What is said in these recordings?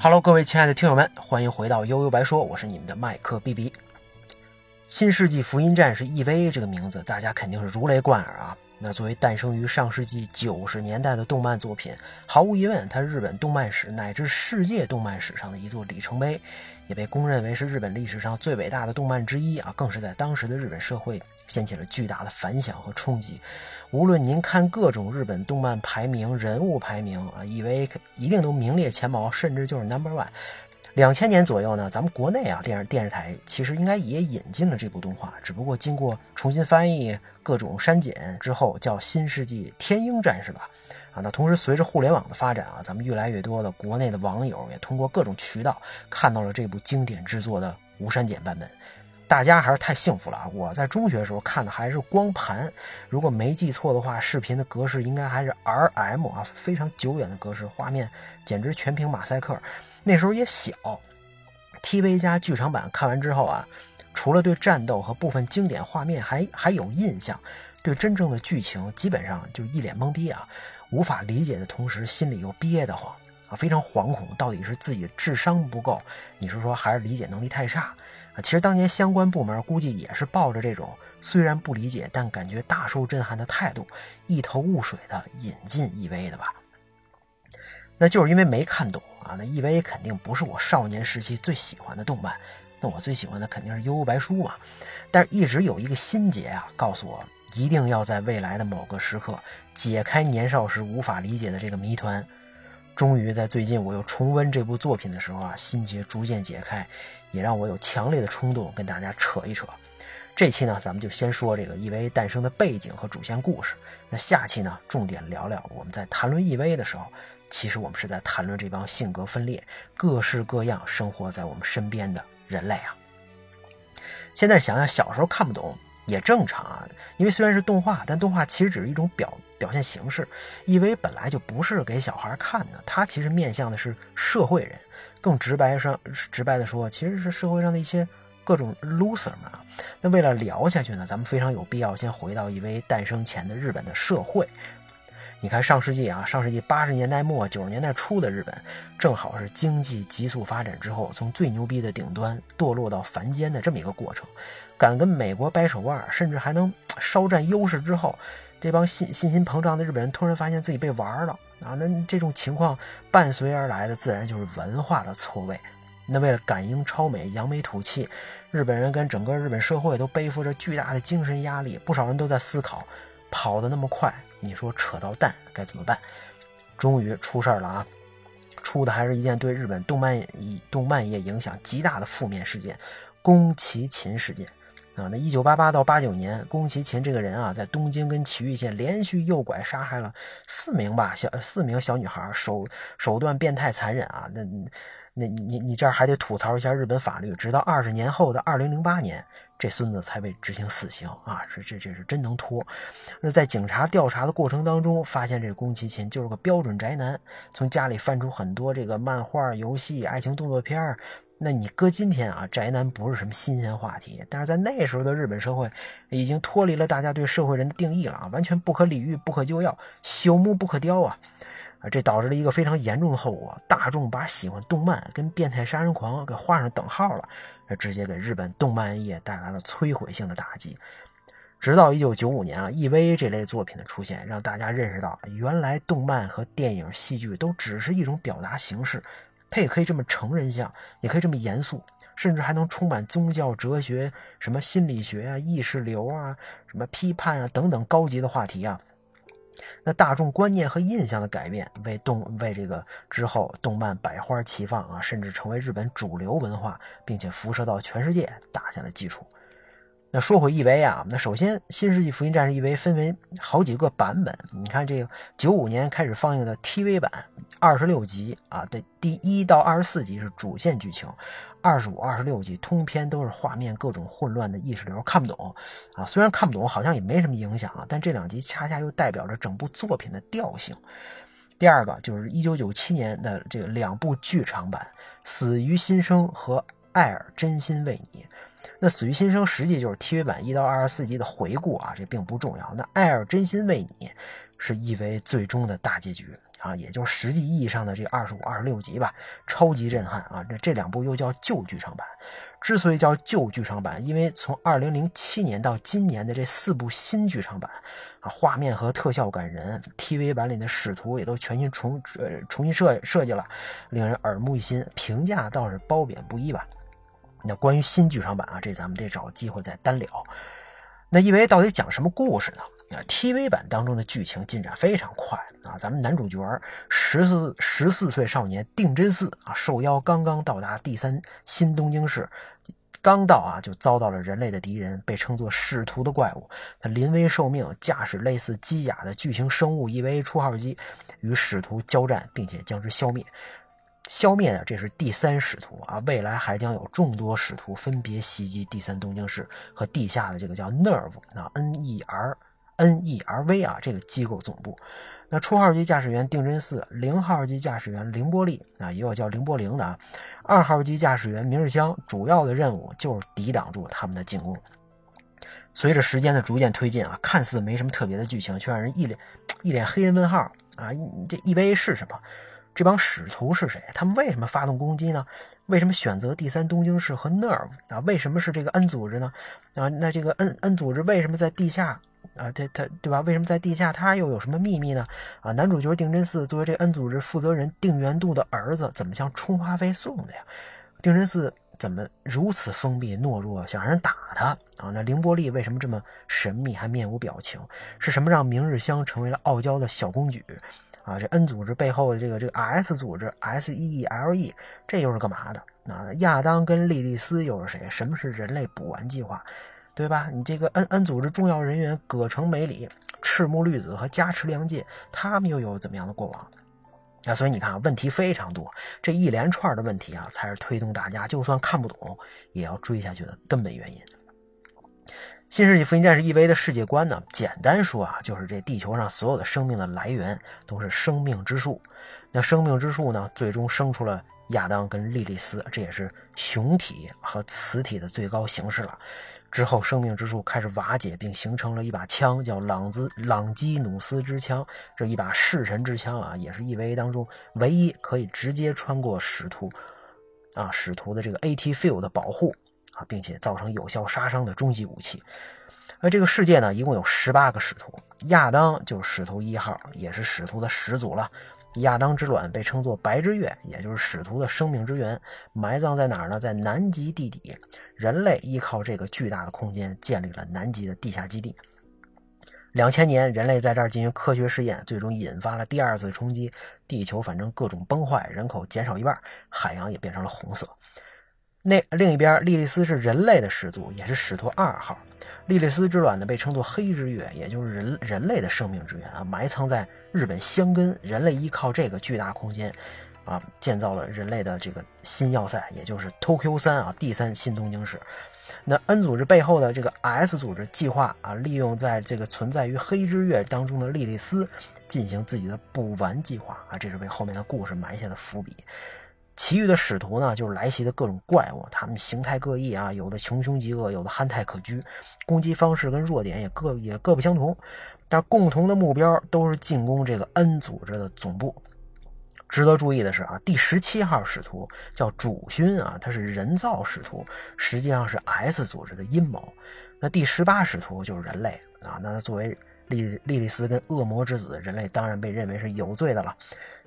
Hello，各位亲爱的听友们，欢迎回到悠悠白说，我是你们的麦克 B B。新世纪福音战士 EVA 这个名字，大家肯定是如雷贯耳啊。那作为诞生于上世纪九十年代的动漫作品，毫无疑问，它日本动漫史乃至世界动漫史上的一座里程碑，也被公认为是日本历史上最伟大的动漫之一啊！更是在当时的日本社会掀起了巨大的反响和冲击。无论您看各种日本动漫排名、人物排名啊以为一定都名列前茅，甚至就是 Number One。两千年左右呢，咱们国内啊电视电视台其实应该也引进了这部动画，只不过经过重新翻译、各种删减之后，叫《新世纪天鹰战士》吧。啊，那同时随着互联网的发展啊，咱们越来越多的国内的网友也通过各种渠道看到了这部经典之作的无删减版本。大家还是太幸福了啊！我在中学的时候看的还是光盘，如果没记错的话，视频的格式应该还是 RM 啊，非常久远的格式，画面简直全屏马赛克。那时候也小，TV 加剧场版看完之后啊，除了对战斗和部分经典画面还还有印象，对真正的剧情基本上就一脸懵逼啊，无法理解的同时，心里又憋得慌啊，非常惶恐，到底是自己智商不够，你是说还是理解能力太差啊？其实当年相关部门估计也是抱着这种虽然不理解，但感觉大受震撼的态度，一头雾水的引进 EV 的吧。那就是因为没看懂啊，那 EVA 肯定不是我少年时期最喜欢的动漫，那我最喜欢的肯定是《悠悠白书》嘛。但是一直有一个心结啊，告诉我一定要在未来的某个时刻解开年少时无法理解的这个谜团。终于在最近我又重温这部作品的时候啊，心结逐渐解开，也让我有强烈的冲动跟大家扯一扯。这期呢，咱们就先说这个 EVA 诞生的背景和主线故事。那下期呢，重点聊聊我们在谈论 EVA 的时候。其实我们是在谈论这帮性格分裂、各式各样生活在我们身边的人类啊。现在想想，小时候看不懂也正常啊，因为虽然是动画，但动画其实只是一种表表现形式。因为本来就不是给小孩看的，它其实面向的是社会人。更直白上，直白的说，其实是社会上的一些各种 loser 们啊。那为了聊下去呢，咱们非常有必要先回到一位诞生前的日本的社会。你看，上世纪啊，上世纪八十年代末九十年代初的日本，正好是经济急速发展之后，从最牛逼的顶端堕落到凡间的这么一个过程。敢跟美国掰手腕，甚至还能稍占优势之后，这帮信信心膨胀的日本人突然发现自己被玩了啊！那这种情况伴随而来的，自然就是文化的错位。那为了赶英超美、扬眉吐气，日本人跟整个日本社会都背负着巨大的精神压力，不少人都在思考。跑得那么快，你说扯到蛋该怎么办？终于出事儿了啊！出的还是一件对日本动漫以动漫业影响极大的负面事件——宫崎勤事件啊！那一九八八到八九年，宫崎勤这个人啊，在东京跟埼玉县连续诱拐杀害了四名吧小四名小女孩，手手段变态残忍啊！那那你你这儿还得吐槽一下日本法律，直到二十年后的二零零八年。这孙子才被执行死刑啊！这这这是真能拖。那在警察调查的过程当中，发现这宫崎勤就是个标准宅男，从家里翻出很多这个漫画、游戏、爱情动作片那你搁今天啊，宅男不是什么新鲜话题，但是在那时候的日本社会，已经脱离了大家对社会人的定义了啊，完全不可理喻、不可救药、朽木不可雕啊！啊，这导致了一个非常严重的后果，大众把喜欢动漫跟变态杀人狂给画上等号了。这直接给日本动漫业带来了摧毁性的打击。直到一九九五年啊，EVA 这类作品的出现，让大家认识到，原来动漫和电影、戏剧都只是一种表达形式，它也可以这么成人向，也可以这么严肃，甚至还能充满宗教、哲学、什么心理学啊、意识流啊、什么批判啊等等高级的话题啊。那大众观念和印象的改变，为动为这个之后动漫百花齐放啊，甚至成为日本主流文化，并且辐射到全世界打下了基础。那说回 EV 啊，那首先《新世纪福音战士》EV 分为好几个版本。你看这个九五年开始放映的 TV 版，二十六集啊的第一到二十四集是主线剧情。二十五、二十六集通篇都是画面各种混乱的意识流，看不懂啊。虽然看不懂，好像也没什么影响啊。但这两集恰恰又代表着整部作品的调性。第二个就是一九九七年的这个两部剧场版《死于新生》和《爱尔真心为你》。那死于新生实际就是 TV 版一到二十四集的回顾啊，这并不重要。那爱尔真心为你是 EVA 最终的大结局啊，也就实际意义上的这二十五、二十六集吧，超级震撼啊！这这两部又叫旧剧场版。之所以叫旧剧场版，因为从二零零七年到今年的这四部新剧场版啊，画面和特效感人，TV 版里的使徒也都全新重呃重新设设计了，令人耳目一新，评价倒是褒贬不一吧。那关于新剧场版啊，这咱们得找机会再单聊。那 EVA 到底讲什么故事呢？啊，TV 版当中的剧情进展非常快啊，咱们男主角十四十四岁少年定真寺啊，受邀刚刚到达第三新东京市，刚到啊就遭到了人类的敌人，被称作使徒的怪物。他临危受命，驾驶类似机甲的巨型生物 EVA 初号机与使徒交战，并且将之消灭。消灭的这是第三使徒啊，未来还将有众多使徒分别袭击第三东京市和地下的这个叫 Nerve 啊 N E R N E R V 啊这个机构总部。那初号机驾驶员定真寺，零号机驾驶员凌波丽啊，也有叫凌波凌的啊，二号机驾驶员明日香，主要的任务就是抵挡住他们的进攻。随着时间的逐渐推进啊，看似没什么特别的剧情，却让人一脸一脸黑人问号啊！这 EVA 是什么？这帮使徒是谁？他们为什么发动攻击呢？为什么选择第三东京市和 NERV 啊？为什么是这个 N 组织呢？啊，那这个 N N 组织为什么在地下啊？他他对吧？为什么在地下？他又有什么秘密呢？啊，男主角定真寺作为这 N 组织负责人定元度的儿子，怎么向充话费送的呀？定真寺怎么如此封闭懦弱，想让人打他啊？那凌波丽为什么这么神秘，还面无表情？是什么让明日香成为了傲娇的小公举？啊，这 N 组织背后的这个这个 S 组织 S E E L E，这又是干嘛的？啊，亚当跟莉莉丝又是谁？什么是人类补完计划？对吧？你这个 N N 组织重要人员葛城美里、赤木绿子和加持良介，他们又有怎么样的过往？啊，所以你看啊，问题非常多，这一连串的问题啊，才是推动大家就算看不懂也要追下去的根本原因。新世纪福音战士 EV 的世界观呢？简单说啊，就是这地球上所有的生命的来源都是生命之树。那生命之树呢，最终生出了亚当跟莉莉丝，这也是雄体和雌体的最高形式了。之后，生命之树开始瓦解，并形成了一把枪，叫朗兹朗基努斯之枪。这一把弑神之枪啊，也是 EVA 当中唯一可以直接穿过使徒啊使徒的这个 AT Field 的保护。啊，并且造成有效杀伤的终极武器。那这个世界呢，一共有十八个使徒，亚当就是使徒一号，也是使徒的始祖了。亚当之卵被称作白之月，也就是使徒的生命之源，埋葬在哪儿呢？在南极地底。人类依靠这个巨大的空间建立了南极的地下基地。两千年，人类在这儿进行科学试验，最终引发了第二次冲击，地球反正各种崩坏，人口减少一半，海洋也变成了红色。那另一边，莉莉丝是人类的始祖，也是使徒二号。莉莉丝之卵呢，被称作黑之月，也就是人人类的生命之源啊，埋藏在日本箱根。人类依靠这个巨大空间，啊，建造了人类的这个新要塞，也就是 Tokyo 三啊，第三新东京市。那 N 组织背后的这个 S 组织计划啊，利用在这个存在于黑之月当中的莉莉丝，进行自己的补完计划啊，这是为后面的故事埋下的伏笔。其余的使徒呢，就是来袭的各种怪物，他们形态各异啊，有的穷凶极恶，有的憨态可掬，攻击方式跟弱点也各也各不相同，但共同的目标都是进攻这个 N 组织的总部。值得注意的是啊，第十七号使徒叫主勋啊，他是人造使徒，实际上是 S 组织的阴谋。那第十八使徒就是人类啊，那他作为莉莉莉丝跟恶魔之子，人类当然被认为是有罪的了。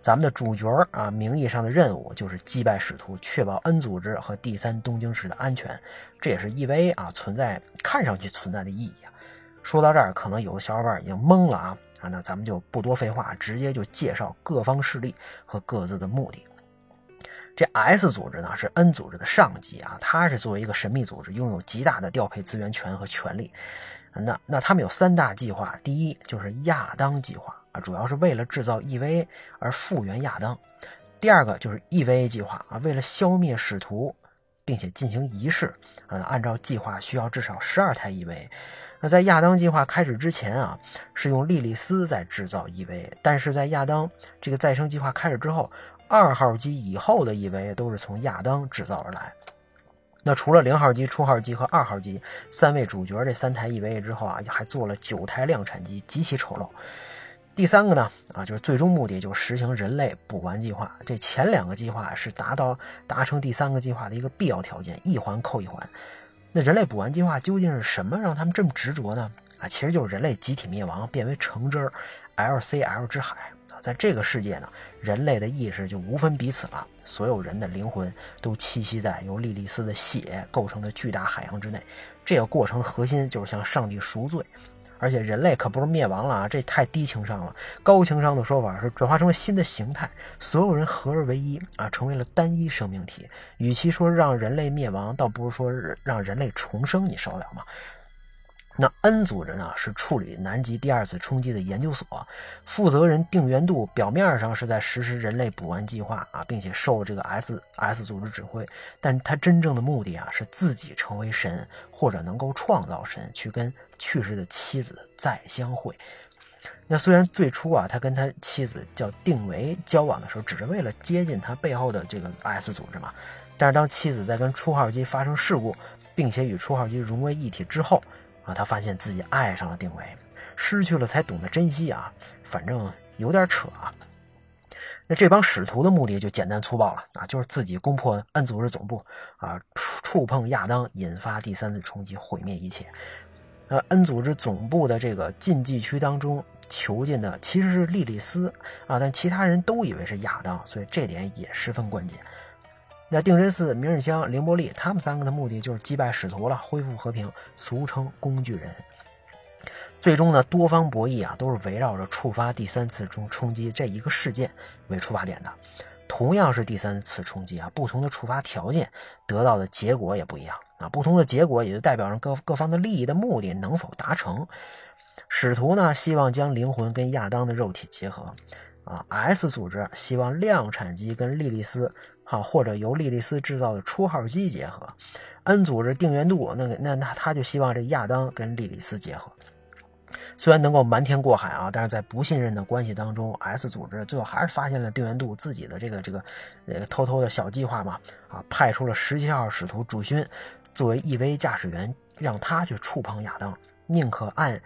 咱们的主角啊，名义上的任务就是击败使徒，确保 N 组织和第三东京市的安全，这也是 EVA 啊存在看上去存在的意义啊。说到这儿，可能有的小伙伴已经懵了啊啊，那咱们就不多废话，直接就介绍各方势力和各自的目的。这 S 组织呢是 N 组织的上级啊，它是作为一个神秘组织，拥有极大的调配资源权和权力。那那他们有三大计划，第一就是亚当计划啊，主要是为了制造 EVA 而复原亚当；第二个就是 EVA 计划啊，为了消灭使徒，并且进行仪式啊，按照计划需要至少十二台 EVA。那在亚当计划开始之前啊，是用莉莉丝在制造 EVA，但是在亚当这个再生计划开始之后，二号机以后的 EVA 都是从亚当制造而来。那除了零号机、初号机和二号机三位主角这三台 EVA 之后啊，还做了九台量产机，极其丑陋。第三个呢，啊，就是最终目的就是实行人类补完计划。这前两个计划是达到达成第三个计划的一个必要条件，一环扣一环。那人类补完计划究竟是什么让他们这么执着呢？啊，其实就是人类集体灭亡，变为橙汁儿，LCL 之海在这个世界呢，人类的意识就无分彼此了，所有人的灵魂都栖息在由莉莉丝的血构成的巨大海洋之内。这个过程的核心就是向上帝赎罪。而且人类可不是灭亡了啊，这太低情商了。高情商的说法是转化成了新的形态，所有人合而为一啊，成为了单一生命体。与其说让人类灭亡，倒不如说让人类重生，你受得了吗？那 N 组织呢？是处理南极第二次冲击的研究所，负责人定元度表面上是在实施人类补完计划啊，并且受这个 S S 组织指挥，但他真正的目的啊，是自己成为神，或者能够创造神，去跟去世的妻子再相会。那虽然最初啊，他跟他妻子叫定维交往的时候，只是为了接近他背后的这个 S 组织嘛，但是当妻子在跟初号机发生事故，并且与初号机融为一体之后。他发现自己爱上了定维，失去了才懂得珍惜啊，反正有点扯啊。那这帮使徒的目的就简单粗暴了啊，就是自己攻破 N 组织总部啊，触碰亚当，引发第三次冲击，毁灭一切。呃，N 组织总部的这个禁忌区当中囚禁的其实是莉莉丝啊，但其他人都以为是亚当，所以这点也十分关键。那定真寺、明日香、凌波丽，他们三个的目的就是击败使徒了，恢复和平，俗称工具人。最终呢，多方博弈啊，都是围绕着触发第三次冲冲击这一个事件为出发点的。同样是第三次冲击啊，不同的触发条件得到的结果也不一样啊。不同的结果也就代表着各各方的利益的目的能否达成。使徒呢，希望将灵魂跟亚当的肉体结合啊。S 组织希望量产机跟莉莉丝。好，或者由莉莉丝制造的初号机结合，N 组织定元度，那个那那他就希望这亚当跟莉莉丝结合。虽然能够瞒天过海啊，但是在不信任的关系当中，S 组织最后还是发现了定元度自己的这个这个呃偷偷的小计划嘛啊，派出了十七号使徒主勋作为 EV 驾驶员，让他去触碰亚当，宁可按。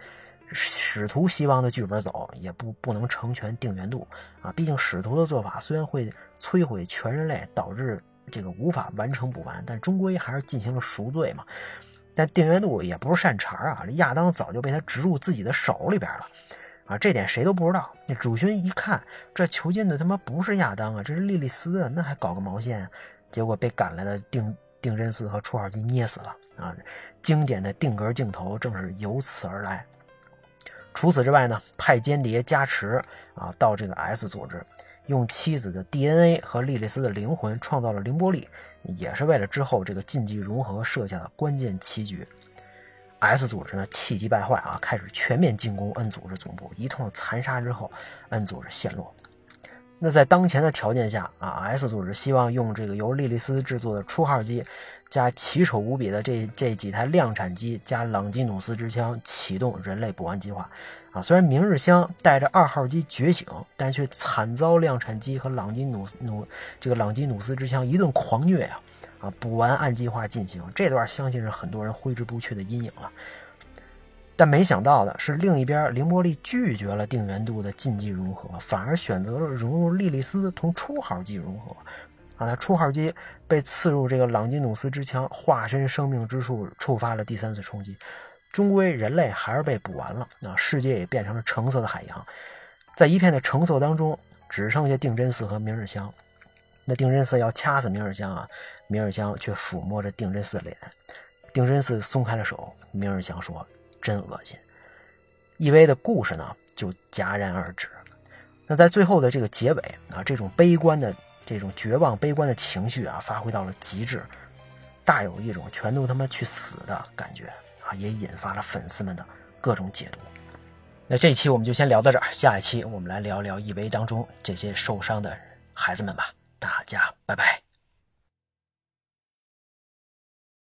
使徒希望的剧本走，也不不能成全定元度啊！毕竟使徒的做法虽然会摧毁全人类，导致这个无法完成补完，但终归还是进行了赎罪嘛。但定元度也不是善茬啊，亚当早就被他植入自己的手里边了啊！这点谁都不知道。那主勋一看，这囚禁的他妈不是亚当啊，这是莉莉丝啊，那还搞个毛线？结果被赶来的定定真寺和初号机捏死了啊！经典的定格镜头正是由此而来。除此之外呢，派间谍加持啊，到这个 S 组织，用妻子的 DNA 和莉莉丝的灵魂创造了凌波丽，也是为了之后这个禁忌融合设下的关键棋局。S 组织呢气急败坏啊，开始全面进攻 N 组织总部，一通残杀之后，N 组织陷落。那在当前的条件下啊，S 组织希望用这个由莉莉丝制作的初号机，加奇丑无比的这这几台量产机，加朗基努斯之枪，启动人类补完计划。啊，虽然明日香带着二号机觉醒，但却惨遭量产机和朗基努努这个朗基努斯之枪一顿狂虐呀！啊，补完按计划进行，这段相信是很多人挥之不去的阴影了。但没想到的是，另一边，凌波丽拒绝了定元度的禁忌融合，反而选择了融入莉莉丝同初号机融合。啊，那初号机被刺入这个朗基努斯之枪，化身生命之树，触发了第三次冲击。终归，人类还是被捕完了。啊，世界也变成了橙色的海洋，在一片的橙色当中，只剩下定真寺和明日香。那定真寺要掐死明日香啊，明日香却抚摸着定真寺的脸。定真寺松开了手，明日香说。真恶心，EV 的故事呢就戛然而止。那在最后的这个结尾啊，这种悲观的、这种绝望、悲观的情绪啊，发挥到了极致，大有一种全都他妈去死的感觉啊，也引发了粉丝们的各种解读。那这一期我们就先聊到这儿，下一期我们来聊聊 EV 当中这些受伤的孩子们吧。大家拜拜。